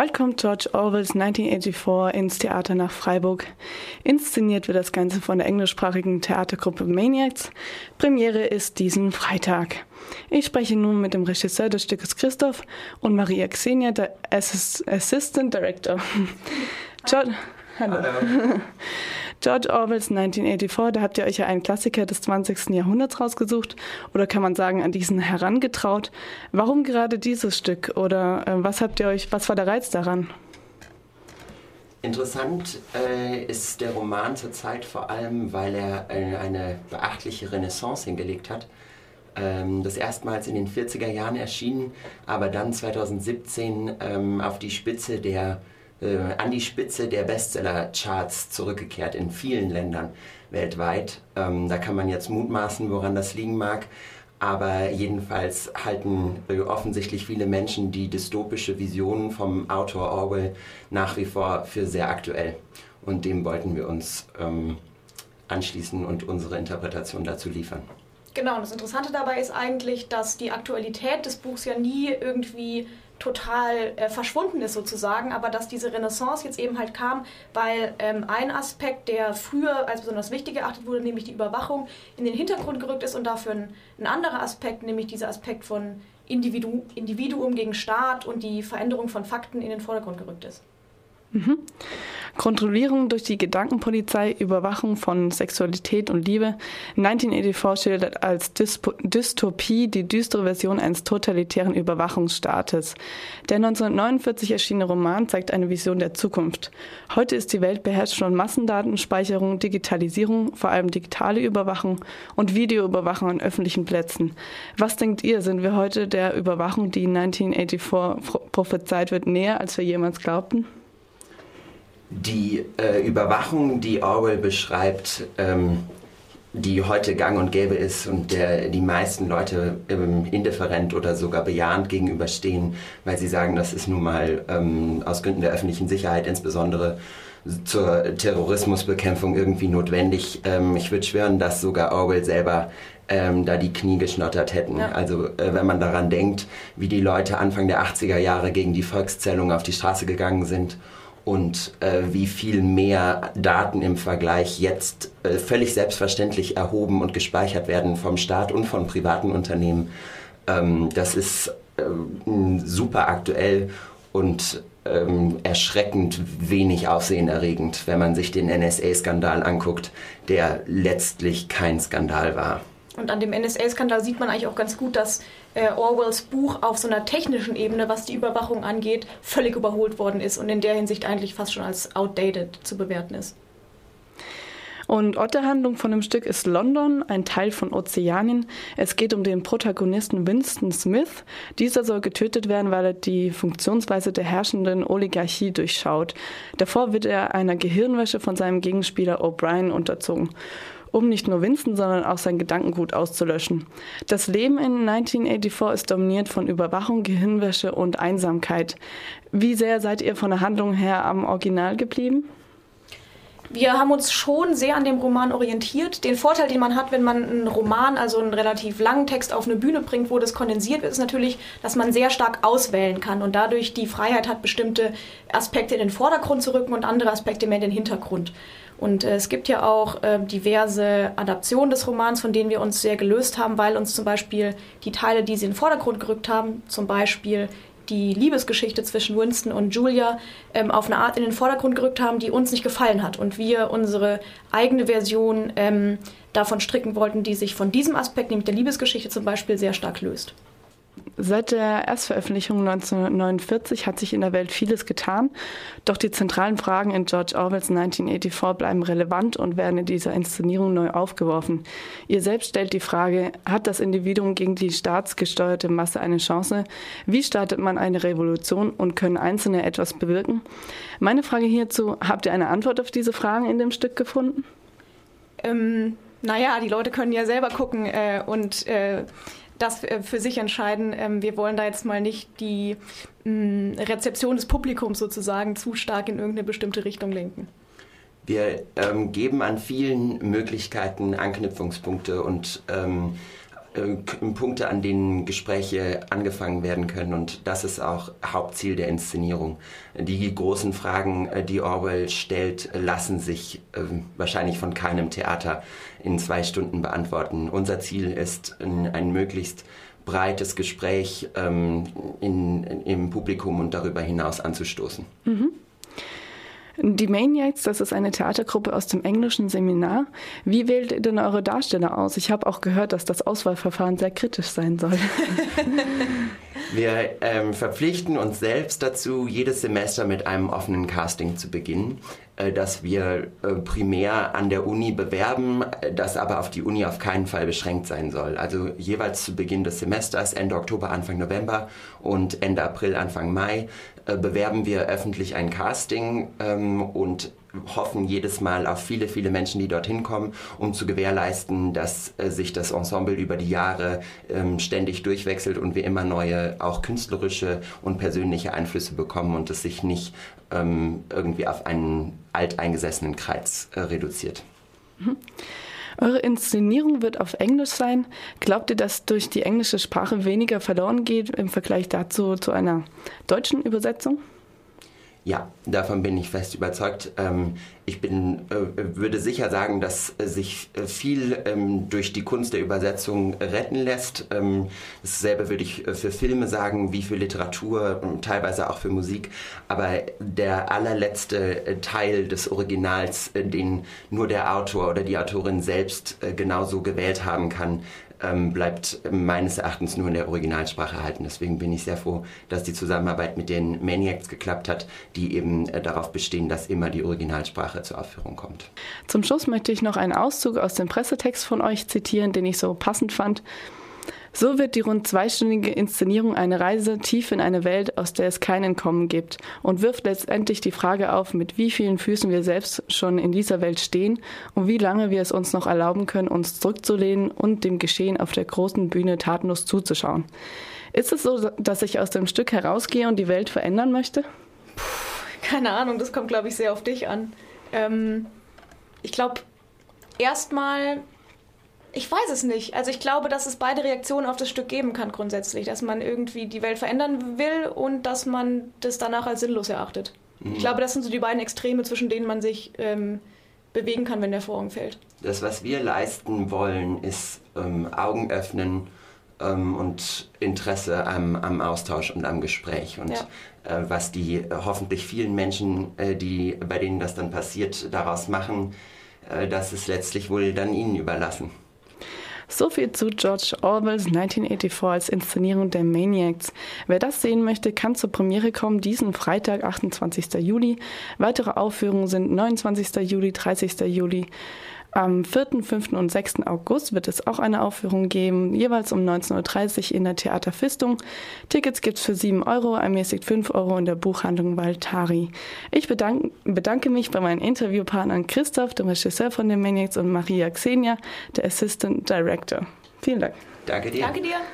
Bald kommt George Orwells 1984 ins Theater nach Freiburg. Inszeniert wird das Ganze von der englischsprachigen Theatergruppe Maniacs. Premiere ist diesen Freitag. Ich spreche nun mit dem Regisseur des Stückes Christoph und Maria Xenia, der Assistant Director. George, hallo. hallo. George Orwells 1984, da habt ihr euch ja einen Klassiker des 20. Jahrhunderts rausgesucht oder kann man sagen, an diesen herangetraut. Warum gerade dieses Stück oder äh, was habt ihr euch, was war der Reiz daran? Interessant äh, ist der Roman zurzeit vor allem, weil er äh, eine beachtliche Renaissance hingelegt hat. Ähm, das erstmals in den 40er Jahren erschienen, aber dann 2017 ähm, auf die Spitze der an die Spitze der Bestseller-Charts zurückgekehrt in vielen Ländern weltweit. Ähm, da kann man jetzt mutmaßen, woran das liegen mag. Aber jedenfalls halten äh, offensichtlich viele Menschen die dystopische Vision vom Autor Orwell nach wie vor für sehr aktuell. Und dem wollten wir uns ähm, anschließen und unsere Interpretation dazu liefern. Genau, und das Interessante dabei ist eigentlich, dass die Aktualität des Buchs ja nie irgendwie total äh, verschwunden ist sozusagen, aber dass diese Renaissance jetzt eben halt kam, weil ähm, ein Aspekt, der früher als besonders wichtig geachtet wurde, nämlich die Überwachung, in den Hintergrund gerückt ist und dafür ein, ein anderer Aspekt, nämlich dieser Aspekt von Individu Individuum gegen Staat und die Veränderung von Fakten in den Vordergrund gerückt ist. Mhm. Kontrollierung durch die Gedankenpolizei, Überwachung von Sexualität und Liebe. 1984 schildert als Dystopie die düstere Version eines totalitären Überwachungsstaates. Der 1949 erschienene Roman zeigt eine Vision der Zukunft. Heute ist die Welt beherrscht von Massendatenspeicherung, Digitalisierung, vor allem digitale Überwachung und Videoüberwachung an öffentlichen Plätzen. Was denkt ihr, sind wir heute der Überwachung, die 1984 prophezeit wird, näher, als wir jemals glaubten? Die äh, Überwachung, die Orwell beschreibt, ähm, die heute gang und gäbe ist und der die meisten Leute ähm, indifferent oder sogar bejahend gegenüberstehen, weil sie sagen, das ist nun mal ähm, aus Gründen der öffentlichen Sicherheit insbesondere zur Terrorismusbekämpfung irgendwie notwendig. Ähm, ich würde schwören, dass sogar Orwell selber ähm, da die Knie geschnottert hätten. Ja. Also äh, wenn man daran denkt, wie die Leute Anfang der 80er Jahre gegen die Volkszählung auf die Straße gegangen sind und äh, wie viel mehr Daten im Vergleich jetzt äh, völlig selbstverständlich erhoben und gespeichert werden vom Staat und von privaten Unternehmen. Ähm, das ist äh, super aktuell und ähm, erschreckend wenig aufsehenerregend, wenn man sich den NSA-Skandal anguckt, der letztlich kein Skandal war. Und an dem NSA-Skandal sieht man eigentlich auch ganz gut, dass äh, Orwells Buch auf so einer technischen Ebene, was die Überwachung angeht, völlig überholt worden ist und in der Hinsicht eigentlich fast schon als outdated zu bewerten ist. Und Ort der Handlung von dem Stück ist London, ein Teil von Ozeanien. Es geht um den Protagonisten Winston Smith. Dieser soll getötet werden, weil er die Funktionsweise der herrschenden Oligarchie durchschaut. Davor wird er einer Gehirnwäsche von seinem Gegenspieler O'Brien unterzogen um nicht nur Winston, sondern auch sein Gedankengut auszulöschen. Das Leben in 1984 ist dominiert von Überwachung, Gehirnwäsche und Einsamkeit. Wie sehr seid ihr von der Handlung her am Original geblieben? Wir haben uns schon sehr an dem Roman orientiert. Den Vorteil, den man hat, wenn man einen Roman, also einen relativ langen Text auf eine Bühne bringt, wo das kondensiert wird, ist natürlich, dass man sehr stark auswählen kann und dadurch die Freiheit hat, bestimmte Aspekte in den Vordergrund zu rücken und andere Aspekte mehr in den Hintergrund. Und äh, es gibt ja auch äh, diverse Adaptionen des Romans, von denen wir uns sehr gelöst haben, weil uns zum Beispiel die Teile, die sie in den Vordergrund gerückt haben, zum Beispiel die Liebesgeschichte zwischen Winston und Julia ähm, auf eine Art in den Vordergrund gerückt haben, die uns nicht gefallen hat. Und wir unsere eigene Version ähm, davon stricken wollten, die sich von diesem Aspekt, nämlich der Liebesgeschichte zum Beispiel, sehr stark löst. Seit der Erstveröffentlichung 1949 hat sich in der Welt vieles getan, doch die zentralen Fragen in George Orwells 1984 bleiben relevant und werden in dieser Inszenierung neu aufgeworfen. Ihr selbst stellt die Frage, hat das Individuum gegen die staatsgesteuerte Masse eine Chance? Wie startet man eine Revolution und können Einzelne etwas bewirken? Meine Frage hierzu, habt ihr eine Antwort auf diese Fragen in dem Stück gefunden? Ähm, naja, die Leute können ja selber gucken äh, und äh, das äh, für sich entscheiden. Ähm, wir wollen da jetzt mal nicht die mm, Rezeption des Publikums sozusagen zu stark in irgendeine bestimmte Richtung lenken. Wir ähm, geben an vielen Möglichkeiten Anknüpfungspunkte und ähm, äh, Punkte, an denen Gespräche angefangen werden können. Und das ist auch Hauptziel der Inszenierung. Die großen Fragen, äh, die Orwell stellt, lassen sich äh, wahrscheinlich von keinem Theater in zwei Stunden beantworten. Unser Ziel ist ein, möglichst breites Gespräch ähm, im Publikum und darüber hinaus anzustoßen. Mhm. Die Maniacs, das ist eine Theatergruppe aus dem englischen Seminar. Wie wählt ihr denn eure Darsteller aus? Ich habe auch gehört, dass das Auswahlverfahren sehr kritisch sein soll. Wir ähm, verpflichten uns selbst dazu, jedes Semester mit einem offenen Casting zu beginnen, äh, das wir äh, primär an der Uni bewerben, das aber auf die Uni auf keinen Fall beschränkt sein soll. Also jeweils zu Beginn des Semesters, Ende Oktober, Anfang November und Ende April, Anfang Mai, äh, bewerben wir öffentlich ein Casting ähm, und hoffen jedes Mal auf viele, viele Menschen, die dorthin kommen, um zu gewährleisten, dass äh, sich das Ensemble über die Jahre ähm, ständig durchwechselt und wir immer neue, auch künstlerische und persönliche Einflüsse bekommen und es sich nicht ähm, irgendwie auf einen alteingesessenen Kreis äh, reduziert. Mhm. Eure Inszenierung wird auf Englisch sein. Glaubt ihr, dass durch die englische Sprache weniger verloren geht im Vergleich dazu zu einer deutschen Übersetzung? Ja, davon bin ich fest überzeugt. Ähm, ich bin, äh, würde sicher sagen, dass sich äh, viel ähm, durch die Kunst der Übersetzung retten lässt. Ähm, dasselbe würde ich äh, für Filme sagen, wie für Literatur, teilweise auch für Musik. Aber der allerletzte Teil des Originals, den nur der Autor oder die Autorin selbst genauso gewählt haben kann, ähm, bleibt meines Erachtens nur in der Originalsprache erhalten. Deswegen bin ich sehr froh, dass die Zusammenarbeit mit den Maniacs geklappt hat, die eben äh, darauf bestehen, dass immer die Originalsprache zur Aufführung kommt. Zum Schluss möchte ich noch einen Auszug aus dem Pressetext von euch zitieren, den ich so passend fand. So wird die rund zweistündige Inszenierung eine Reise tief in eine Welt, aus der es kein Entkommen gibt und wirft letztendlich die Frage auf, mit wie vielen Füßen wir selbst schon in dieser Welt stehen und wie lange wir es uns noch erlauben können, uns zurückzulehnen und dem Geschehen auf der großen Bühne tatenlos zuzuschauen. Ist es so, dass ich aus dem Stück herausgehe und die Welt verändern möchte? Puh, keine Ahnung, das kommt, glaube ich, sehr auf dich an. Ähm, ich glaube, erstmal ich weiß es nicht. Also ich glaube, dass es beide Reaktionen auf das Stück geben kann grundsätzlich. Dass man irgendwie die Welt verändern will und dass man das danach als sinnlos erachtet. Mhm. Ich glaube, das sind so die beiden Extreme, zwischen denen man sich ähm, bewegen kann, wenn der Vorhang fällt. Das, was wir leisten wollen, ist ähm, Augen öffnen ähm, und Interesse am, am, Austausch und am Gespräch. Und ja. äh, was die äh, hoffentlich vielen Menschen, äh, die, bei denen das dann passiert, daraus machen, äh, das ist letztlich wohl dann ihnen überlassen. So viel zu George Orwells 1984 als Inszenierung der Maniacs. Wer das sehen möchte, kann zur Premiere kommen diesen Freitag, 28. Juli. Weitere Aufführungen sind 29. Juli, 30. Juli. Am 4., 5. und 6. August wird es auch eine Aufführung geben, jeweils um 19.30 Uhr in der Theater Fistung. Tickets gibt es für 7 Euro, ermäßigt 5 Euro in der Buchhandlung Valtari. Ich bedanke, bedanke mich bei meinen Interviewpartnern Christoph, dem Regisseur von den Maniacs, und Maria Xenia, der Assistant Director. Vielen Dank. Danke dir. Danke dir.